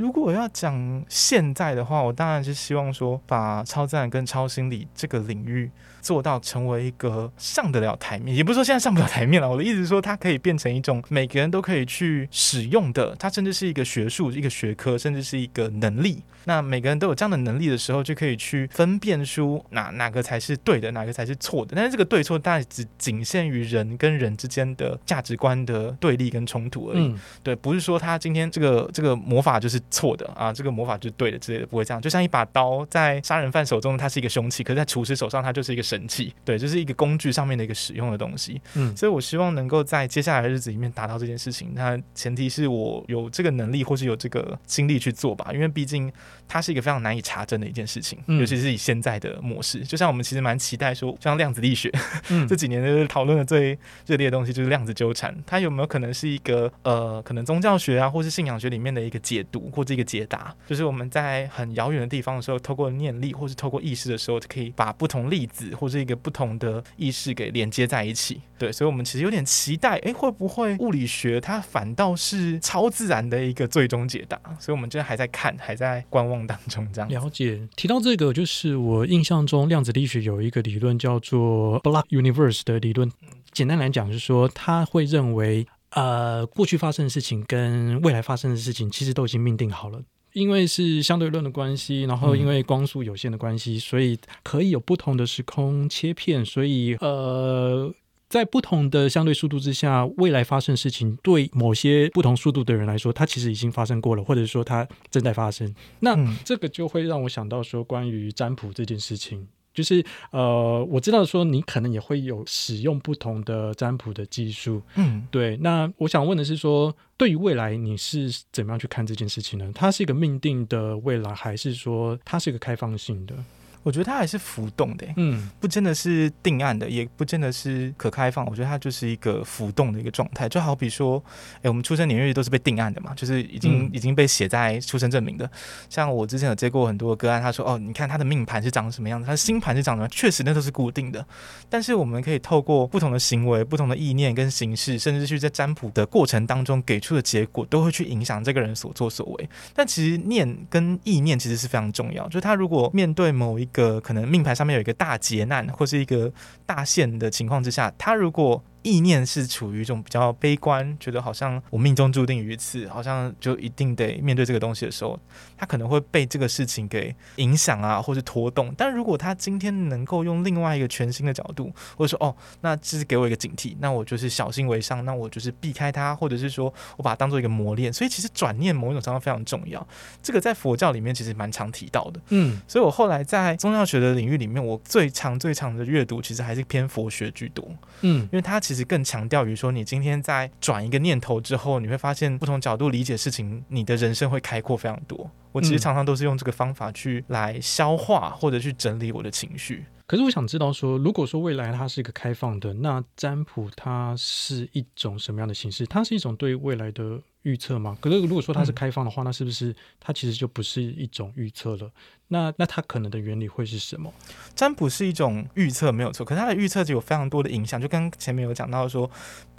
B: 如果要讲现在的话，我当然是希望说，把超自然跟超心理这个领域。做到成为一个上得了台面，也不是说现在上不了台面了。我的意思是说，它可以变成一种每个人都可以去使用的，它甚至是一个学术、一个学科，甚至是一个能力。那每个人都有这样的能力的时候，就可以去分辨出哪哪个才是对的，哪个才是错的。但是这个对错大概只仅限于人跟人之间的价值观的对立跟冲突而已。嗯、对，不是说他今天这个这个魔法就是错的啊，这个魔法就是对的之类的，不会这样。就像一把刀在杀人犯手中，它是一个凶器，可是在厨师手上，它就是一个。神器，对，就是一个工具上面的一个使用的东西。嗯，所以我希望能够在接下来的日子里面达到这件事情。那前提是我有这个能力，或是有这个精力去做吧。因为毕竟它是一个非常难以查证的一件事情，嗯、尤其是以现在的模式。就像我们其实蛮期待说，像量子力学、嗯、这几年的讨论的最热烈的东西，就是量子纠缠。它有没有可能是一个呃，可能宗教学啊，或是信仰学里面的一个解读，或者一个解答？就是我们在很遥远的地方的时候，透过念力，或是透过意识的时候，可以把不同粒子。或者一个不同的意识给连接在一起，对，所以，我们其实有点期待，诶，会不会物理学它反倒是超自然的一个最终解答？所以，我们现在还在看，还在观望当中。这样
A: 了解。提到这个，就是我印象中量子力学有一个理论叫做 Block Universe 的理论。简单来讲，就是说，他会认为，呃，过去发生的事情跟未来发生的事情，其实都已经命定好了。因为是相对论的关系，然后因为光速有限的关系，嗯、所以可以有不同的时空切片。所以，呃，在不同的相对速度之下，未来发生的事情，对某些不同速度的人来说，它其实已经发生过了，或者说它正在发生。那、嗯、这个就会让我想到说，关于占卜这件事情。就是呃，我知道说你可能也会有使用不同的占卜的技术，嗯，对。那我想问的是说，对于未来你是怎么样去看这件事情呢？它是一个命定的未来，还是说它是一个开放性的？
B: 我觉得它还是浮动的，嗯，不真的是定案的，也不真的是可开放。我觉得它就是一个浮动的一个状态，就好比说，哎，我们出生年月日都是被定案的嘛，就是已经、嗯、已经被写在出生证明的。像我之前有接过很多个案，他说，哦，你看他的命盘是长什么样子，他的星盘是长什么样，确实那都是固定的。但是我们可以透过不同的行为、不同的意念跟形式，甚至是在占卜的过程当中给出的结果，都会去影响这个人所作所为。但其实念跟意念其实是非常重要，就是他如果面对某一个可能命盘上面有一个大劫难或是一个大限的情况之下，他如果意念是处于一种比较悲观，觉得好像我命中注定于此，好像就一定得面对这个东西的时候，他可能会被这个事情给影响啊，或是拖动。但如果他今天能够用另外一个全新的角度，或者说哦，那这是给我一个警惕，那我就是小心为上，那我就是避开它，或者是说我把它当做一个磨练。所以其实转念某一种程度非常重要，这个在佛教里面其实蛮常提到的。嗯，所以我后来在宗教学的领域里面，我最长最长的阅读其实还是偏佛学居多。嗯，因为它。其实更强调于说，你今天在转一个念头之后，你会发现不同角度理解事情，你的人生会开阔非常多。我其实常常都是用这个方法去来消化或者去整理我的情绪。
A: 可是我想知道说，如果说未来它是一个开放的，那占卜它是一种什么样的形式？它是一种对未来的预测吗？可是如果说它是开放的话，嗯、那是不是它其实就不是一种预测了？那那它可能的原理会是什么？
B: 占卜是一种预测没有错，可是它的预测就有非常多的影响，就跟前面有讲到说，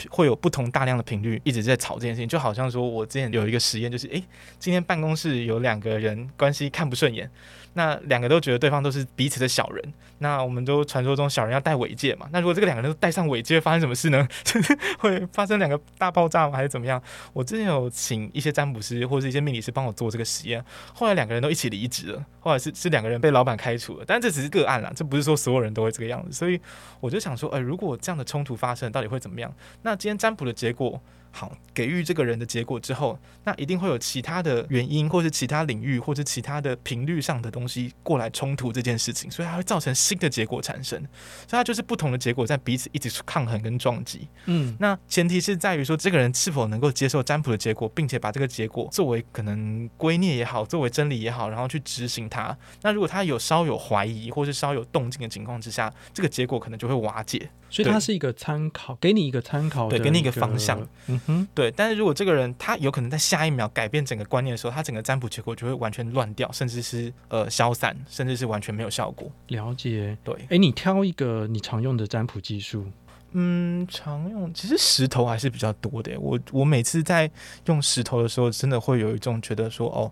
B: 会有不同大量的频率一直在吵这件事情，就好像说我之前有一个实验，就是诶，今天办公室有两个人关系看不顺眼。那两个都觉得对方都是彼此的小人，那我们都传说中小人要戴尾戒嘛？那如果这个两个人都戴上尾戒，会发生什么事呢？会发生两个大爆炸吗？还是怎么样？我之前有请一些占卜师或者一些命理师帮我做这个实验，后来两个人都一起离职了，后来是是两个人被老板开除了，但这只是个案啦，这不是说所有人都会这个样子，所以我就想说，呃，如果这样的冲突发生，到底会怎么样？那今天占卜的结果好，给予这个人的结果之后，那一定会有其他的原因，或是其他领域，或是其他的频率上的东西过来冲突这件事情，所以它会造成新的结果产生。所以它就是不同的结果在彼此一直抗衡跟撞击。嗯，那前提是在于说，这个人是否能够接受占卜的结果，并且把这个结果作为可能归臬也好，作为真理也好，然后去执行它。那如果他有稍有怀疑，或是稍有动静的情况之下，这个结果可能就会瓦解。
A: 所以它是一个参考，给你一个参考，
B: 对，给你一个方向。
A: 嗯哼，
B: 对。但是如果这个人他有可能在下一秒改变整个观念的时候，他整个占卜结果就会完全乱掉，甚至是呃消散，甚至是完全没有效果。
A: 了解。
B: 对。
A: 哎，你挑一个你常用的占卜技术。
B: 嗯，常用其实石头还是比较多的。我我每次在用石头的时候，真的会有一种觉得说，哦。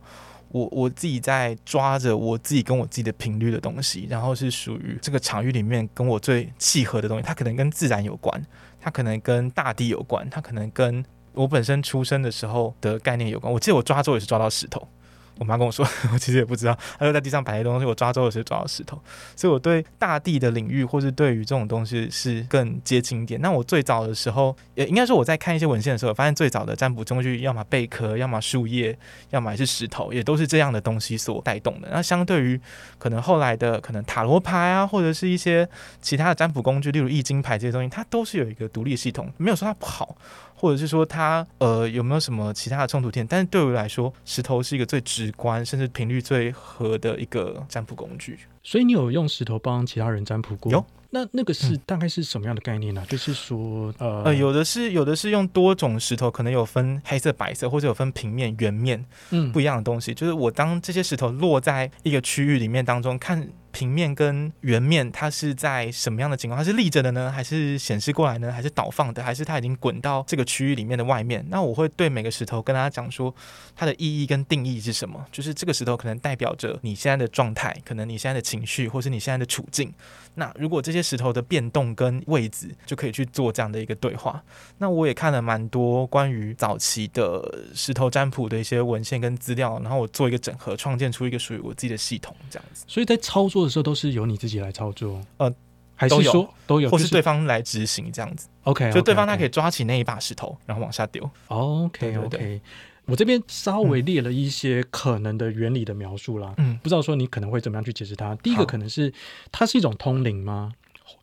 B: 我我自己在抓着我自己跟我自己的频率的东西，然后是属于这个场域里面跟我最契合的东西。它可能跟自然有关，它可能跟大地有关，它可能跟我本身出生的时候的概念有关。我记得我抓周也是抓到石头。我妈跟我说，我其实也不知道，她就在地上摆些东西，我抓周的时候抓到石头，所以我对大地的领域，或是对于这种东西是更接近一点。那我最早的时候，也应该说我在看一些文献的时候，发现最早的占卜工具，要么贝壳，要么树叶，要么是石头，也都是这样的东西所带动的。那相对于可能后来的可能塔罗牌啊，或者是一些其他的占卜工具，例如易经牌这些东西，它都是有一个独立系统，没有说它不好。或者是说它呃有没有什么其他的冲突点？但是对我来说，石头是一个最直观，甚至频率最合的一个占卜工具。
A: 所以你有用石头帮其他人占卜过？
B: 有。
A: 那那个是大概是什么样的概念呢？啊？嗯、就是说呃
B: 呃，有的是有的是用多种石头，可能有分黑色、白色，或者有分平面、圆面，嗯，不一样的东西。就是我当这些石头落在一个区域里面当中看。平面跟圆面，它是在什么样的情况？它是立着的呢，还是显示过来呢，还是倒放的，还是它已经滚到这个区域里面的外面？那我会对每个石头跟大家讲说，它的意义跟定义是什么？就是这个石头可能代表着你现在的状态，可能你现在的情绪，或是你现在的处境。那如果这些石头的变动跟位置，就可以去做这样的一个对话。那我也看了蛮多关于早期的石头占卜的一些文献跟资料，然后我做一个整合，创建出一个属于我自己的系统，这样子。
A: 所以在操作的时候都是由你自己来操作，
B: 呃，
A: 还是说都有，
B: 都有，或是对方来执行这样子
A: ？OK，
B: 就对方他可以抓起那一把石头，然后往下丢。
A: OK，OK，、okay, okay. 我这边稍微列了一些可能的原理的描述啦，嗯，不知道说你可能会怎么样去解释它。第一个可能是它是一种通灵吗？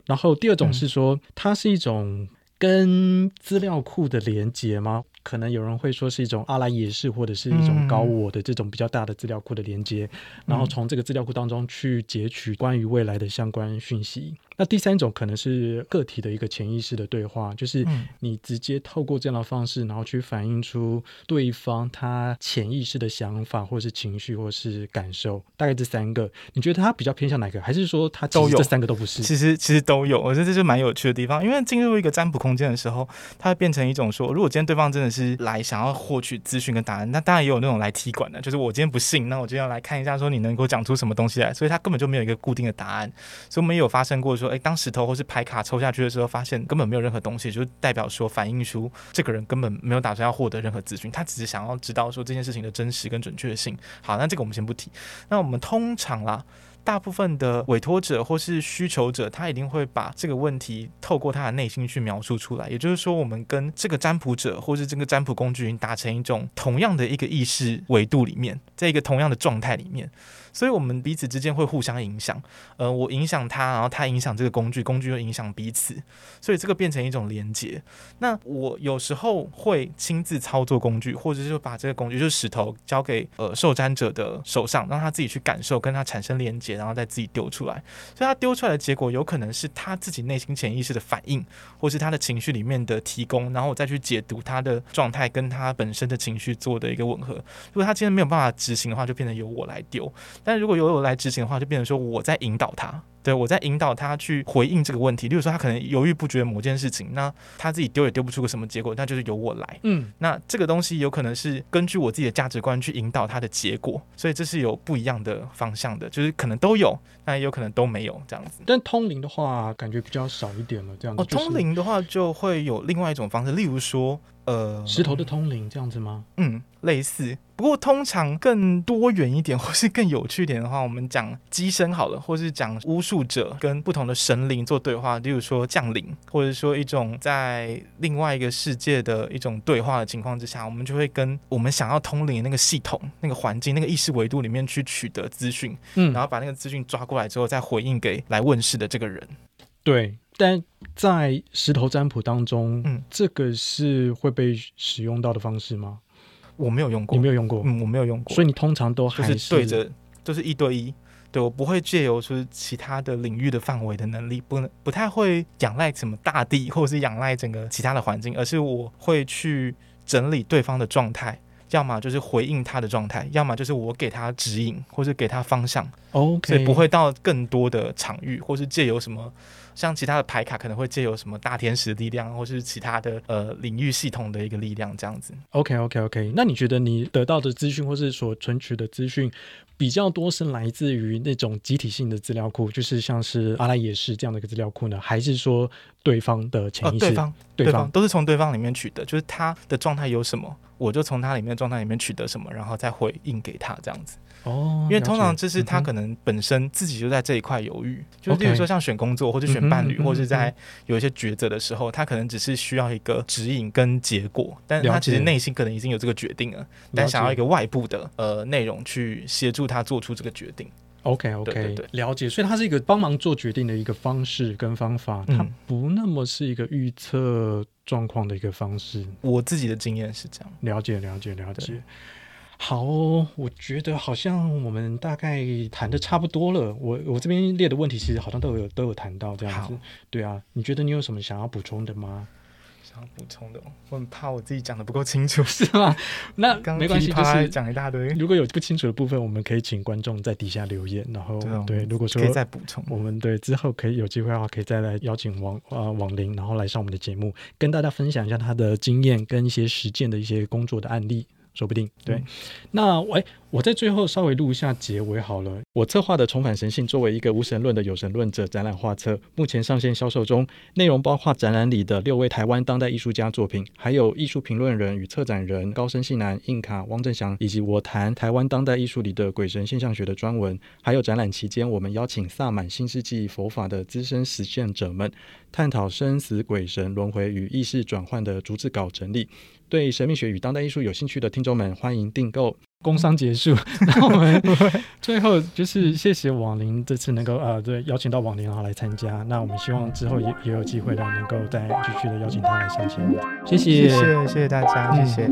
A: 然后第二种是说它是一种跟资料库的连接吗？可能有人会说是一种阿赖耶识，或者是一种高我的这种比较大的资料库的连接，然后从这个资料库当中去截取关于未来的相关讯息。那第三种可能是个体的一个潜意识的对话，就是你直接透过这样的方式，然后去反映出对方他潜意识的想法，或是情绪，或是感受。大概这三个，你觉得他比较偏向哪个？还是说他都有？这三个都不是？
B: 其实其实都有。我觉得这是蛮有趣的地方，因为进入一个占卜空间的时候，它会变成一种说，如果今天对方真的是来想要获取资讯跟答案，那当然也有那种来踢馆的，就是我今天不信，那我今天要来看一下，说你能够讲出什么东西来。所以他根本就没有一个固定的答案。所以我们也有发生过说，哎，当石头或是牌卡抽下去的时候，发现根本没有任何东西，就代表说反映出这个人根本没有打算要获得任何资讯，他只是想要知道说这件事情的真实跟准确性。好，那这个我们先不提。那我们通常啦，大部分的委托者或是需求者，他一定会把这个问题透过他的内心去描述出来。也就是说，我们跟这个占卜者或是这个占卜工具已经达成一种同样的一个意识维度里面，在一个同样的状态里面。所以，我们彼此之间会互相影响。呃，我影响他，然后他影响这个工具，工具又影响彼此。所以，这个变成一种连接。那我有时候会亲自操作工具，或者是把这个工具，就是石头，交给呃受占者的手上，让他自己去感受，跟他产生连接，然后再自己丢出来。所以，他丢出来的结果有可能是他自己内心潜意识的反应，或是他的情绪里面的提供，然后我再去解读他的状态跟他本身的情绪做的一个吻合。如果他今天没有办法执行的话，就变成由我来丢。但如果由我来执行的话，就变成说我在引导他，对，我在引导他去回应这个问题。例如说，他可能犹豫不决某件事情，那他自己丢也丢不出个什么结果，那就是由我来。嗯，那这个东西有可能是根据我自己的价值观去引导他的结果，所以这是有不一样的方向的，就是可能都有，那也有可能都没有这样子。
A: 但通灵的话，感觉比较少一点了，这样子。哦，
B: 通灵的话就会有另外一种方式，例如说。呃，
A: 石头的通灵这样子吗？
B: 嗯，类似。不过通常更多元一点，或是更有趣一点的话，我们讲机身好了，或是讲巫术术者跟不同的神灵做对话，例如说降临，或者说一种在另外一个世界的一种对话的情况之下，我们就会跟我们想要通灵的那个系统、那个环境、那个意识维度里面去取得资讯，嗯，然后把那个资讯抓过来之后，再回应给来问世的这个人。
A: 对，但在石头占卜当中，嗯，这个是会被使用到的方式吗？
B: 我没有用过，
A: 你没有用过，
B: 嗯，我没有用过，
A: 所以你通常都还是，
B: 是对着，就是一对一，对，我不会借由说其他的领域的范围的能力，不能不太会仰赖什么大地，或者是仰赖整个其他的环境，而是我会去整理对方的状态，要么就是回应他的状态，要么就是我给他指引，或是给他方向
A: ，OK，
B: 所以不会到更多的场域，或是借由什么。像其他的牌卡可能会借由什么大天使的力量，或是其他的呃领域系统的一个力量这样子。
A: OK OK OK，那你觉得你得到的资讯或是所存取的资讯比较多是来自于那种集体性的资料库，就是像是阿赖耶识这样的一个资料库呢，还是说对方的潜意识？
B: 哦，对方，对方都是从对方里面取得，就是他的状态有什么，我就从他里面的状态里面取得什么，然后再回应给他这样子。
A: 哦，
B: 因为通常就是他可能本身自己就在这一块犹豫，嗯、就是比如说像选工作或者选伴侣，或者在有一些抉择的时候，他可能只是需要一个指引跟结果，但是他其实内心可能已经有这个决定了，了但想要一个外部的呃内容去协助他做出这个决定。
A: OK OK，对对对，了解，所以它是一个帮忙做决定的一个方式跟方法，它不那么是一个预测状况的一个方式。
B: 我自己的经验是这样，
A: 了解了解了解。好哦，我觉得好像我们大概谈的差不多了。我我这边列的问题其实好像都有都有谈到这样子。对啊，你觉得你有什么想要补充的吗？
B: 想要补充的，我很怕我自己讲的不够清楚，
A: 是吗？那没关系，就是
B: 讲一大堆。
A: 如果有不清楚的部分，我们可以请观众在底下留言，然后对，对，如果说
B: 可以再补充，
A: 我们对之后可以有机会的话，可以再来邀请王呃王林，然后来上我们的节目，跟大家分享一下他的经验跟一些实践的一些工作的案例。说不定对，嗯、那喂、欸，我在最后稍微录一下结尾好了。我策划的《重返神性》作为一个无神论的有神论者展览画册，目前上线销售中。内容包括展览里的六位台湾当代艺术家作品，还有艺术评论人与策展人高生信男、印卡、汪正祥，以及我谈台湾当代艺术里的鬼神现象学的专文。还有展览期间，我们邀请萨满新世纪佛法的资深实践者们，探讨生死、鬼神、轮回与意识转换的逐字稿整理。对神秘学与当代艺术有兴趣的听众们，欢迎订购。工商结束，那我们最后就是谢谢王林这次能够呃对邀请到王林然后来参加。那我们希望之后也也有机会的，能够再继续的邀请他来上节目。谢谢，
B: 谢谢，谢谢大家，谢谢。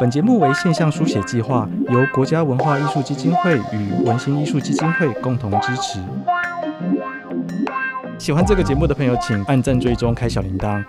A: 本节目为现象书写计划，由国家文化艺术基金会与文心艺术基金会共同支持。喜欢这个节目的朋友，请按赞、追踪、开小铃铛。